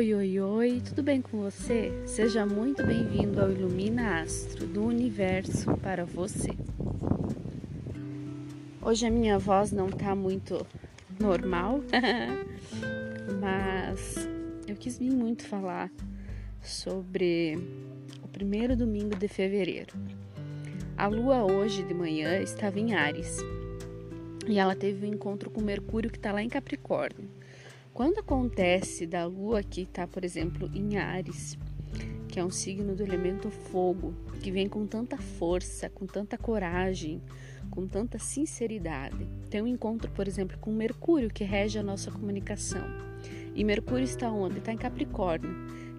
Oi, oi, oi, tudo bem com você? Seja muito bem-vindo ao Ilumina Astro do Universo para você. Hoje a minha voz não tá muito normal, mas eu quis vir muito falar sobre o primeiro domingo de fevereiro. A lua hoje de manhã estava em Ares e ela teve um encontro com Mercúrio que está lá em Capricórnio. Quando acontece da lua que está, por exemplo, em Ares, que é um signo do elemento fogo, que vem com tanta força, com tanta coragem, com tanta sinceridade. Tem um encontro, por exemplo, com Mercúrio, que rege a nossa comunicação. E Mercúrio está onde? Está em Capricórnio,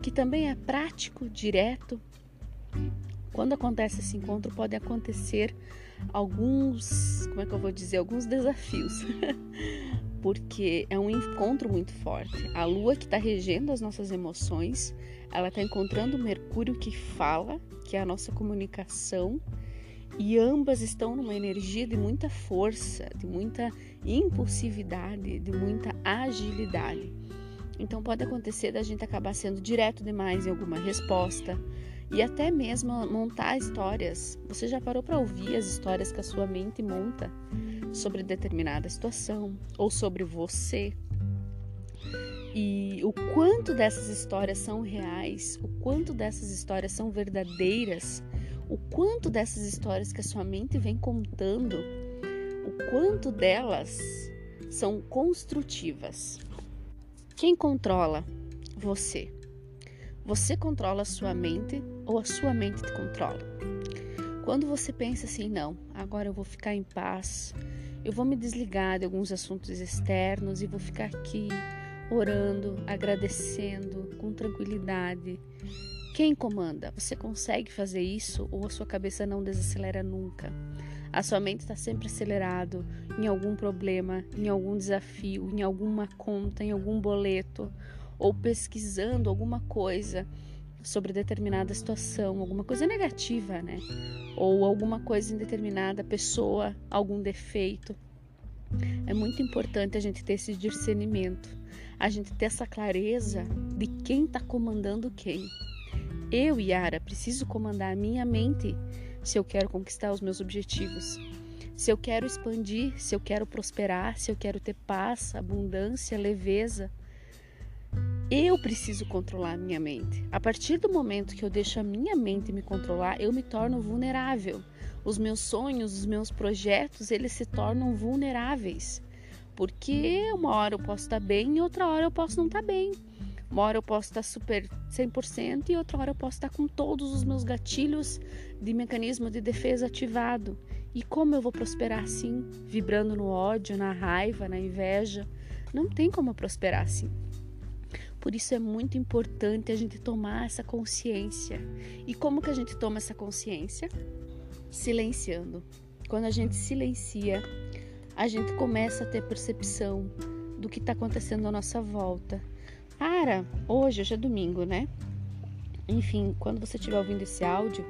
que também é prático, direto. Quando acontece esse encontro, pode acontecer alguns, como é que eu vou dizer, alguns desafios. porque é um encontro muito forte. A lua que está regendo as nossas emoções, ela está encontrando Mercúrio que fala, que é a nossa comunicação, e ambas estão numa energia de muita força, de muita impulsividade, de muita agilidade. Então pode acontecer da gente acabar sendo direto demais em alguma resposta e até mesmo montar histórias. Você já parou para ouvir as histórias que a sua mente monta? Sobre determinada situação ou sobre você. E o quanto dessas histórias são reais, o quanto dessas histórias são verdadeiras, o quanto dessas histórias que a sua mente vem contando, o quanto delas são construtivas. Quem controla? Você. Você controla a sua mente ou a sua mente te controla? Quando você pensa assim, não, agora eu vou ficar em paz, eu vou me desligar de alguns assuntos externos e vou ficar aqui orando, agradecendo, com tranquilidade. Quem comanda? Você consegue fazer isso ou a sua cabeça não desacelera nunca? A sua mente está sempre acelerado em algum problema, em algum desafio, em alguma conta, em algum boleto, ou pesquisando alguma coisa sobre determinada situação, alguma coisa negativa, né? Ou alguma coisa em determinada pessoa, algum defeito. É muito importante a gente ter esse discernimento, a gente ter essa clareza de quem está comandando quem. Eu, Yara, preciso comandar a minha mente se eu quero conquistar os meus objetivos. Se eu quero expandir, se eu quero prosperar, se eu quero ter paz, abundância, leveza, eu preciso controlar a minha mente. A partir do momento que eu deixo a minha mente me controlar, eu me torno vulnerável. Os meus sonhos, os meus projetos, eles se tornam vulneráveis. Porque uma hora eu posso estar bem e outra hora eu posso não estar bem. Uma hora eu posso estar super 100% e outra hora eu posso estar com todos os meus gatilhos de mecanismo de defesa ativado. E como eu vou prosperar assim, vibrando no ódio, na raiva, na inveja? Não tem como prosperar assim. Por isso é muito importante a gente tomar essa consciência. E como que a gente toma essa consciência? Silenciando. Quando a gente silencia, a gente começa a ter percepção do que está acontecendo à nossa volta. Para, hoje, hoje é domingo, né? Enfim, quando você estiver ouvindo esse áudio,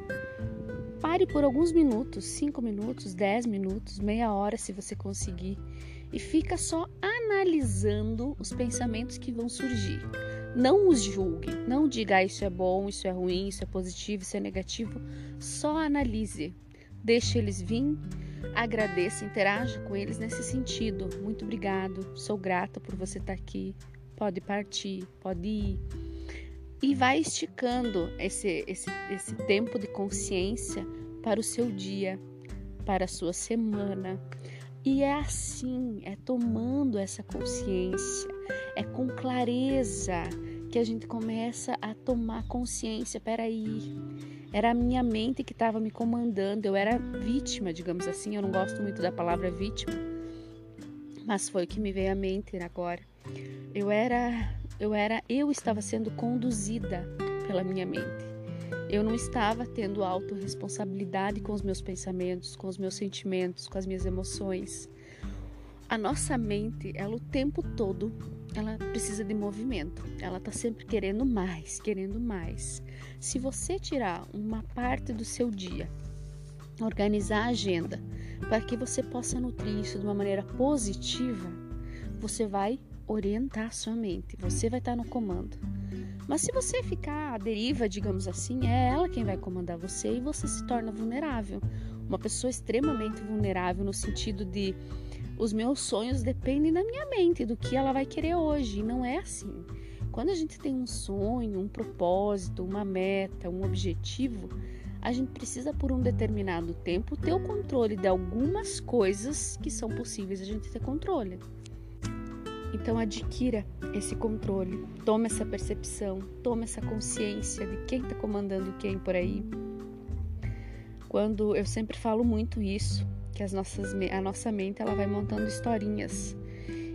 pare por alguns minutos, 5 minutos, 10 minutos, meia hora se você conseguir, e fica só analisando os pensamentos que vão surgir. Não os julgue, não diga ah, isso é bom, isso é ruim, isso é positivo, isso é negativo. Só analise, deixe eles vir, agradeça, interaja com eles nesse sentido. Muito obrigado, sou grata por você estar aqui. Pode partir, pode ir. E vai esticando esse, esse, esse tempo de consciência para o seu dia, para a sua semana, e é assim, é tomando essa consciência, é com clareza que a gente começa a tomar consciência. Peraí, era a minha mente que estava me comandando, eu era vítima, digamos assim. Eu não gosto muito da palavra vítima, mas foi o que me veio à mente agora. Eu era, eu era, eu estava sendo conduzida pela minha mente. Eu não estava tendo autorresponsabilidade com os meus pensamentos, com os meus sentimentos, com as minhas emoções. A nossa mente, ela o tempo todo, ela precisa de movimento. Ela está sempre querendo mais, querendo mais. Se você tirar uma parte do seu dia, organizar a agenda, para que você possa nutrir isso de uma maneira positiva, você vai orientar sua mente. Você vai estar no comando. Mas se você ficar à deriva, digamos assim, é ela quem vai comandar você e você se torna vulnerável. Uma pessoa extremamente vulnerável no sentido de os meus sonhos dependem da minha mente, do que ela vai querer hoje. E não é assim. Quando a gente tem um sonho, um propósito, uma meta, um objetivo, a gente precisa, por um determinado tempo, ter o controle de algumas coisas que são possíveis a gente ter controle. Então, adquira esse controle, tome essa percepção, tome essa consciência de quem está comandando quem por aí. Quando eu sempre falo muito isso, que as nossas, a nossa mente ela vai montando historinhas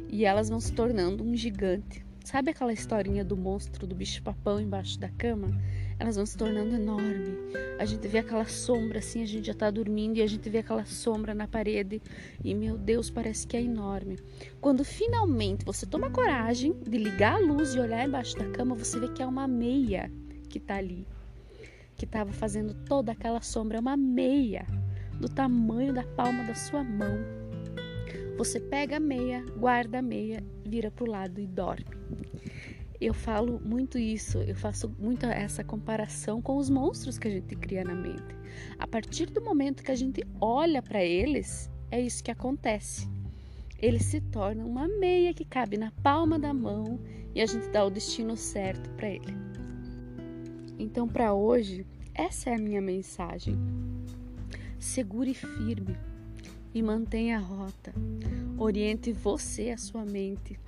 e elas vão se tornando um gigante. Sabe aquela historinha do monstro do bicho-papão embaixo da cama? Elas vão se tornando enorme. A gente vê aquela sombra assim, a gente já tá dormindo e a gente vê aquela sombra na parede e meu Deus, parece que é enorme. Quando finalmente você toma coragem de ligar a luz e olhar embaixo da cama, você vê que é uma meia que tá ali, que estava fazendo toda aquela sombra, é uma meia do tamanho da palma da sua mão. Você pega a meia, guarda a meia, vira para o lado e dorme. Eu falo muito isso, eu faço muito essa comparação com os monstros que a gente cria na mente. A partir do momento que a gente olha para eles, é isso que acontece. Eles se tornam uma meia que cabe na palma da mão e a gente dá o destino certo para ele. Então, para hoje, essa é a minha mensagem. Segure firme e mantenha a rota. Oriente você, a sua mente.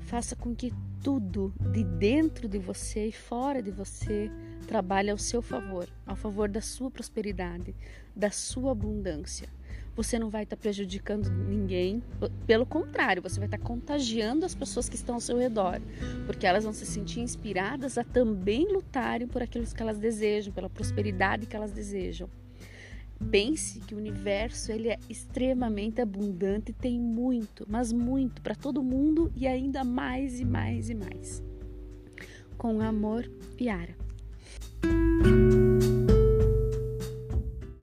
Faça com que tudo de dentro de você e fora de você trabalhe ao seu favor, ao favor da sua prosperidade, da sua abundância. Você não vai estar prejudicando ninguém, pelo contrário, você vai estar contagiando as pessoas que estão ao seu redor, porque elas vão se sentir inspiradas a também lutarem por aquilo que elas desejam, pela prosperidade que elas desejam. Pense que o universo ele é extremamente abundante, tem muito, mas muito para todo mundo e ainda mais e mais e mais. Com amor, Yara.